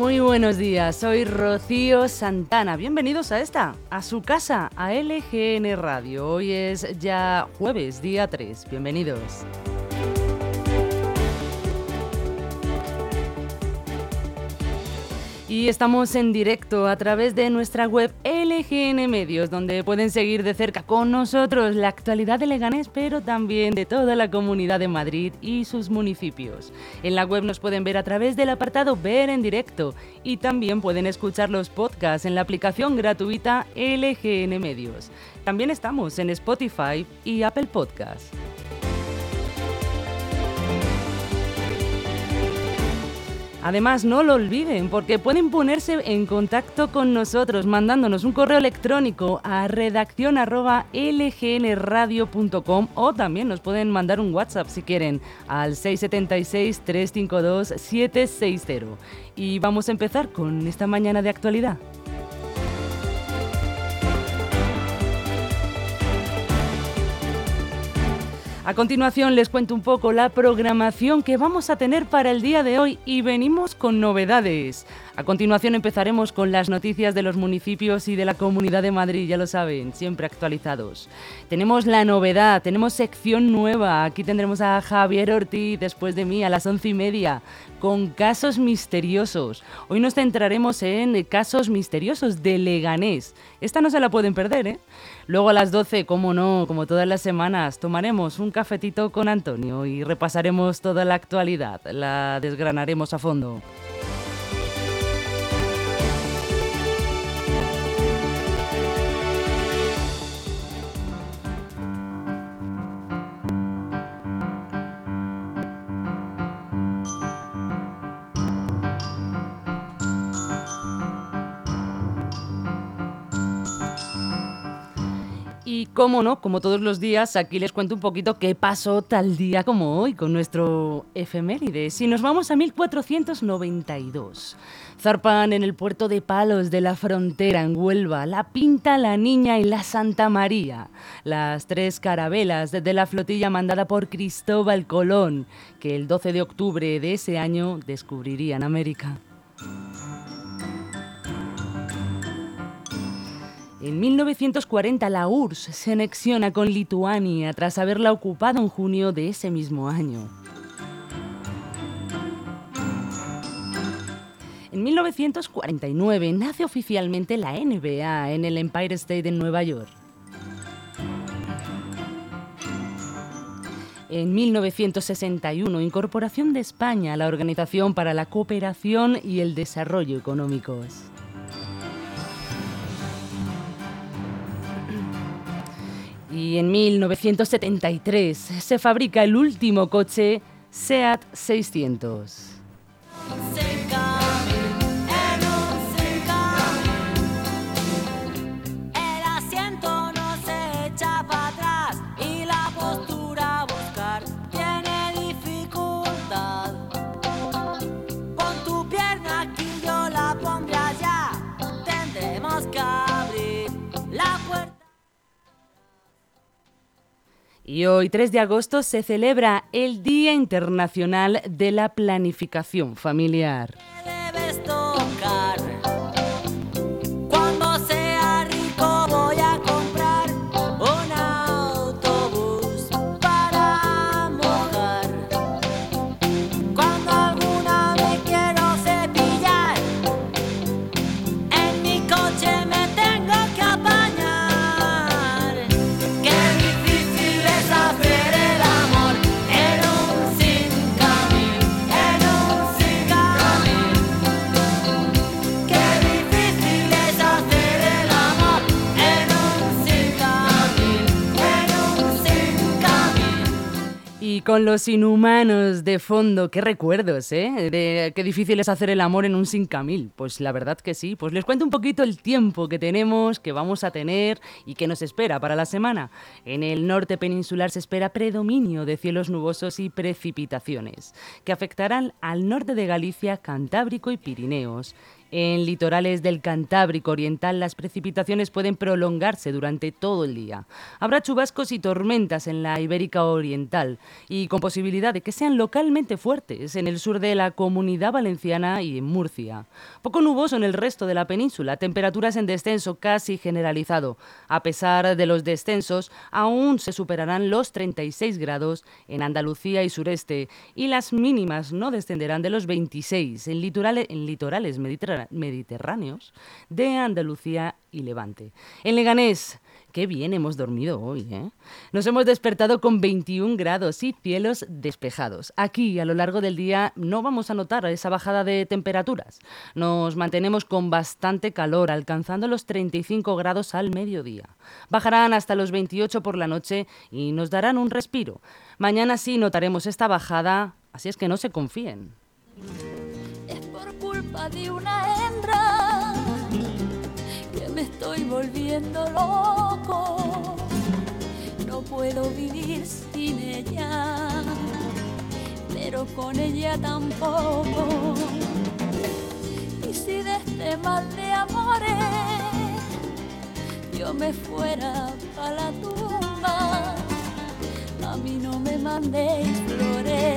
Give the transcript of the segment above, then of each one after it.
Muy buenos días, soy Rocío Santana. Bienvenidos a esta, a su casa, a LGN Radio. Hoy es ya jueves, día 3. Bienvenidos. Y estamos en directo a través de nuestra web LGN Medios, donde pueden seguir de cerca con nosotros la actualidad de Leganés, pero también de toda la comunidad de Madrid y sus municipios. En la web nos pueden ver a través del apartado Ver en directo y también pueden escuchar los podcasts en la aplicación gratuita LGN Medios. También estamos en Spotify y Apple Podcasts. Además, no lo olviden porque pueden ponerse en contacto con nosotros mandándonos un correo electrónico a redaccion@lgnradio.com o también nos pueden mandar un WhatsApp si quieren al 676 352 760. Y vamos a empezar con esta mañana de actualidad. A continuación les cuento un poco la programación que vamos a tener para el día de hoy y venimos con novedades. A continuación empezaremos con las noticias de los municipios y de la Comunidad de Madrid, ya lo saben, siempre actualizados. Tenemos la novedad, tenemos sección nueva. Aquí tendremos a Javier Ortiz después de mí a las once y media con casos misteriosos. Hoy nos centraremos en casos misteriosos de Leganés. Esta no se la pueden perder, ¿eh? Luego a las 12, como no, como todas las semanas, tomaremos un cafetito con Antonio y repasaremos toda la actualidad, la desgranaremos a fondo. Cómo no, como todos los días, aquí les cuento un poquito qué pasó tal día como hoy con nuestro efeméride. Si nos vamos a 1492, zarpan en el puerto de Palos de la Frontera, en Huelva, la Pinta, la Niña y la Santa María, las tres carabelas de la flotilla mandada por Cristóbal Colón, que el 12 de octubre de ese año descubrirían América. En 1940 la URSS se anexiona con Lituania tras haberla ocupado en junio de ese mismo año. En 1949 nace oficialmente la NBA en el Empire State de Nueva York. En 1961, incorporación de España a la Organización para la Cooperación y el Desarrollo Económicos. Y en 1973 se fabrica el último coche SEAT 600. Y hoy, 3 de agosto, se celebra el Día Internacional de la Planificación Familiar. Con los inhumanos de fondo. Qué recuerdos, ¿eh? Qué difícil es hacer el amor en un 5000. Pues la verdad que sí. Pues les cuento un poquito el tiempo que tenemos, que vamos a tener y que nos espera para la semana. En el norte peninsular se espera predominio de cielos nubosos y precipitaciones, que afectarán al norte de Galicia, Cantábrico y Pirineos. En litorales del Cantábrico Oriental las precipitaciones pueden prolongarse durante todo el día. Habrá chubascos y tormentas en la Ibérica Oriental y con posibilidad de que sean localmente fuertes en el sur de la Comunidad Valenciana y en Murcia. Poco nuboso en el resto de la península, temperaturas en descenso casi generalizado. A pesar de los descensos, aún se superarán los 36 grados en Andalucía y sureste y las mínimas no descenderán de los 26 en litorales, en litorales mediterráneos mediterráneos de Andalucía y Levante. En Leganés, qué bien hemos dormido hoy, ¿eh? Nos hemos despertado con 21 grados y cielos despejados. Aquí, a lo largo del día, no vamos a notar esa bajada de temperaturas. Nos mantenemos con bastante calor, alcanzando los 35 grados al mediodía. Bajarán hasta los 28 por la noche y nos darán un respiro. Mañana sí notaremos esta bajada, así es que no se confíen de una hembra que me estoy volviendo loco. No puedo vivir sin ella, pero con ella tampoco. Y si de este mal de amores yo me fuera para la tumba, a mí no me mandéis flores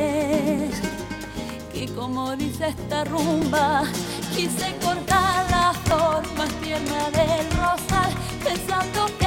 como dice esta rumba, quise cortar la flor más tierna del rosal, pensando que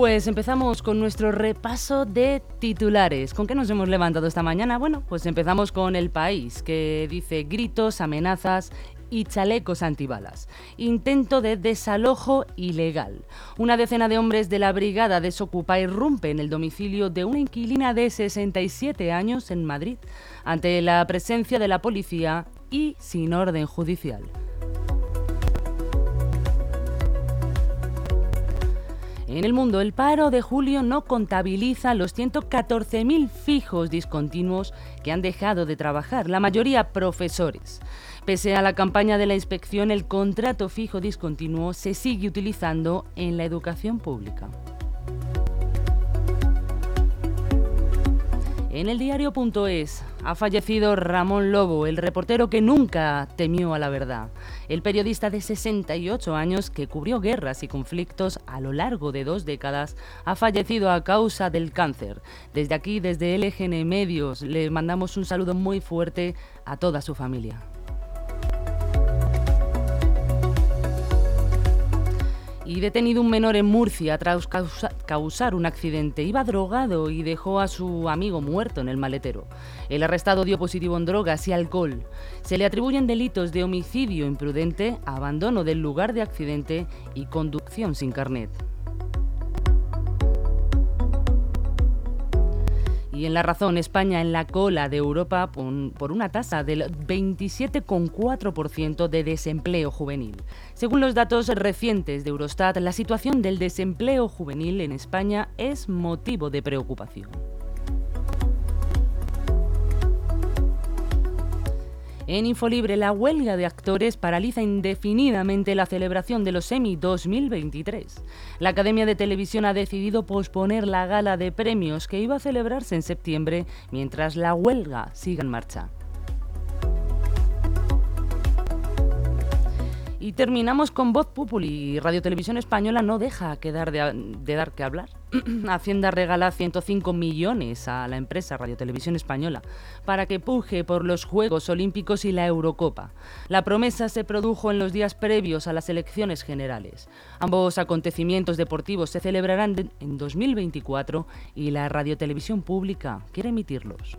Pues empezamos con nuestro repaso de titulares. ¿Con qué nos hemos levantado esta mañana? Bueno, pues empezamos con El País, que dice gritos, amenazas y chalecos antibalas. Intento de desalojo ilegal. Una decena de hombres de la brigada Desocupa irrumpe en el domicilio de una inquilina de 67 años en Madrid, ante la presencia de la policía y sin orden judicial. En el mundo, el paro de julio no contabiliza los 114.000 fijos discontinuos que han dejado de trabajar, la mayoría profesores. Pese a la campaña de la inspección, el contrato fijo discontinuo se sigue utilizando en la educación pública. En el diario.es ha fallecido Ramón Lobo, el reportero que nunca temió a la verdad. El periodista de 68 años que cubrió guerras y conflictos a lo largo de dos décadas ha fallecido a causa del cáncer. Desde aquí, desde LGN Medios, le mandamos un saludo muy fuerte a toda su familia. Detenido un menor en Murcia tras causar un accidente. Iba drogado y dejó a su amigo muerto en el maletero. El arrestado dio positivo en drogas y alcohol. Se le atribuyen delitos de homicidio imprudente, abandono del lugar de accidente y conducción sin carnet. Y en la razón, España en la cola de Europa por una tasa del 27,4% de desempleo juvenil. Según los datos recientes de Eurostat, la situación del desempleo juvenil en España es motivo de preocupación. En Infolibre, la huelga de actores paraliza indefinidamente la celebración de los Emmy 2023. La Academia de Televisión ha decidido posponer la gala de premios que iba a celebrarse en septiembre mientras la huelga siga en marcha. Y terminamos con Voz Populi. Radio Televisión Española no deja de, dar que hablar. Hacienda regala 105 millones a la empresa Radio Televisión Española para que puje por los Juegos Olímpicos y la Eurocopa. La promesa se produjo en los días previos a las elecciones generales. Ambos acontecimientos deportivos se celebrarán en 2024 y la Radio Televisión Pública quiere emitirlos.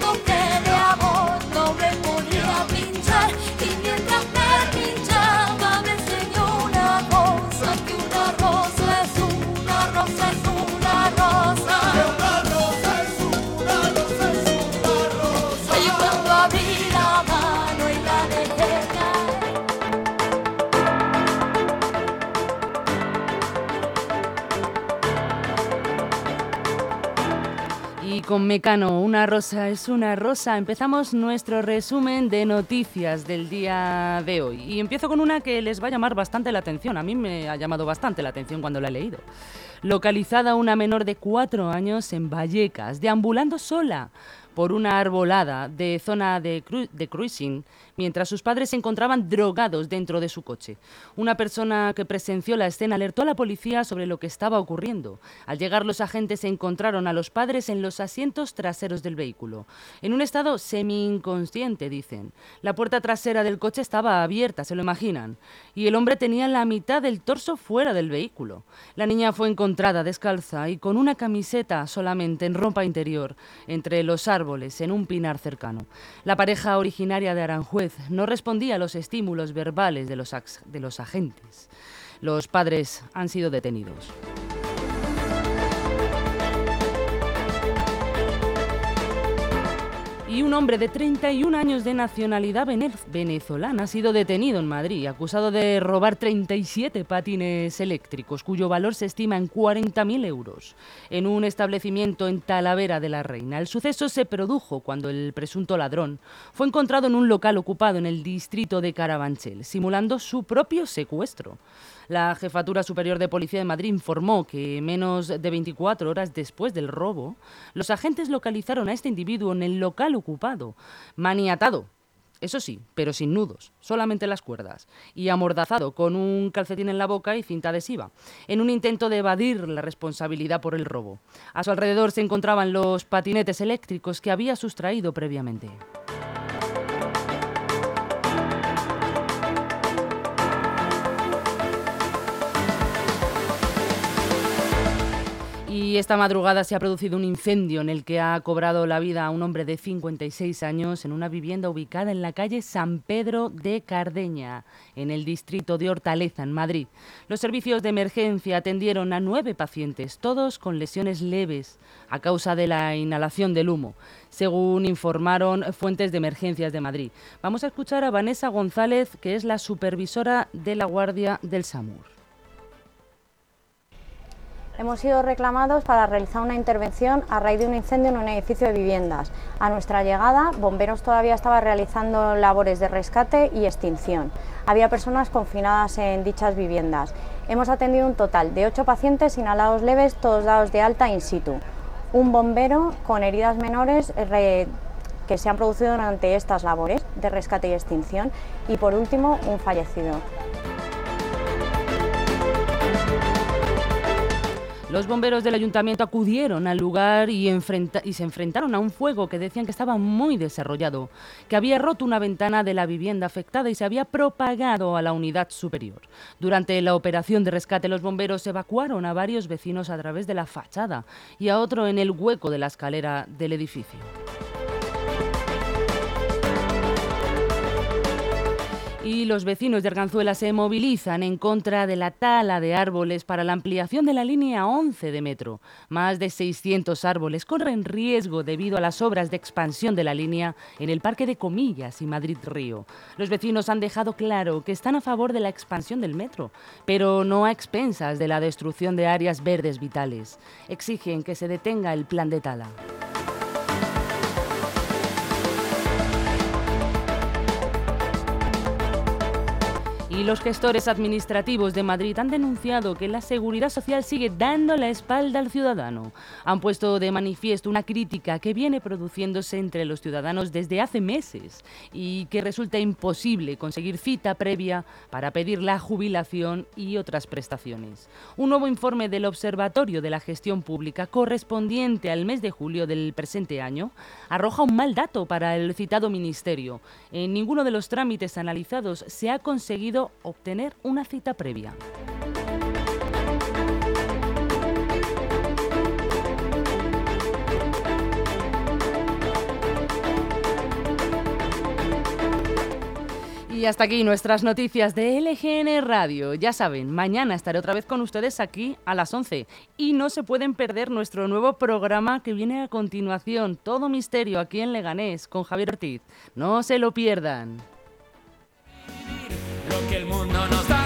cuando con Mecano, una rosa es una rosa. Empezamos nuestro resumen de noticias del día de hoy. Y empiezo con una que les va a llamar bastante la atención. A mí me ha llamado bastante la atención cuando la he leído. Localizada una menor de cuatro años en Vallecas, deambulando sola por una arbolada de zona de, de, cruising mientras sus padres se encontraban drogados dentro de su coche. Una persona que presenció la escena alertó a la policía sobre lo que estaba ocurriendo. Al llegar los agentes encontraron a los padres en los asientos traseros del vehículo, en un estado semi-inconsciente, dicen. La puerta trasera del coche estaba abierta, se lo imaginan, y el hombre tenía la mitad del torso fuera del vehículo. La niña fue encontrada descalza y con una camiseta solamente en ropa interior entre los árboles en un pinar cercano. La pareja originaria de Aranjuez no respondía a los estímulos verbales de los, de los agentes. Los padres han sido detenidos. Y un hombre de 31 años de nacionalidad venezolana ha sido detenido en Madrid, acusado de robar 37 patines eléctricos, cuyo valor se estima en 40.000 euros, en un establecimiento en Talavera de la Reina. El suceso se produjo cuando el presunto ladrón fue encontrado en un local ocupado en el distrito de Carabanchel, simulando su propio secuestro. La Jefatura Superior de Policía de Madrid informó que menos de 24 horas después del robo, los agentes localizaron a este individuo en el local ocupado, maniatado, eso sí, pero sin nudos, solamente las cuerdas, y amordazado con un calcetín en la boca y cinta adhesiva, en un intento de evadir la responsabilidad por el robo. A su alrededor se encontraban los patinetes eléctricos que había sustraído previamente. Y esta madrugada se ha producido un incendio en el que ha cobrado la vida a un hombre de 56 años en una vivienda ubicada en la calle San Pedro de Cardeña, en el distrito de Hortaleza, en Madrid. Los servicios de emergencia atendieron a nueve pacientes, todos con lesiones leves a causa de la inhalación del humo, según informaron fuentes de emergencias de Madrid. Vamos a escuchar a Vanessa González, que es la supervisora de la Guardia del SAMUR. Hemos sido reclamados para realizar una intervención a raíz de un incendio en un edificio de viviendas. A nuestra llegada, bomberos todavía estaban realizando labores de rescate y extinción. Había personas confinadas en dichas viviendas. Hemos atendido un total de ocho pacientes inhalados leves, todos dados de alta in situ. Un bombero con heridas menores eh, que se han producido durante estas labores de rescate y extinción. Y por último, un fallecido. Los bomberos del ayuntamiento acudieron al lugar y, se enfrentaron a un fuego que decían que estaba muy desarrollado, que había roto una ventana de la vivienda afectada y se había propagado a la unidad superior. Durante la operación de rescate, los bomberos evacuaron a varios vecinos a través de la fachada y a otro en el hueco de la escalera del edificio. Y los vecinos de Arganzuela se movilizan en contra de la tala de árboles para la ampliación de la línea 11 de metro. Más de 600 árboles corren riesgo debido a las obras de expansión de la línea en el Parque de Comillas y Madrid Río. Los vecinos han dejado claro que están a favor de la expansión del metro, pero no a expensas de la destrucción de áreas verdes vitales. Exigen que se detenga el plan de tala. Y los gestores administrativos de Madrid han denunciado que la seguridad social sigue dando la espalda al ciudadano. Han puesto de manifiesto una crítica que viene produciéndose entre los ciudadanos desde hace meses y que resulta imposible conseguir cita previa para pedir la jubilación y otras prestaciones. Un nuevo informe del Observatorio de la Gestión Pública correspondiente al mes de julio del presente año arroja un mal dato para el citado ministerio. En ninguno de los trámites analizados se ha conseguido obtener una cita previa. Y hasta aquí nuestras noticias de LGN Radio. Ya saben, mañana estaré otra vez con ustedes aquí a las 11. Y no se pueden perder nuestro nuevo programa que viene a continuación, Todo Misterio, aquí en Leganés, con Javier Ortiz. No se lo pierdan. Que el mundo nos da.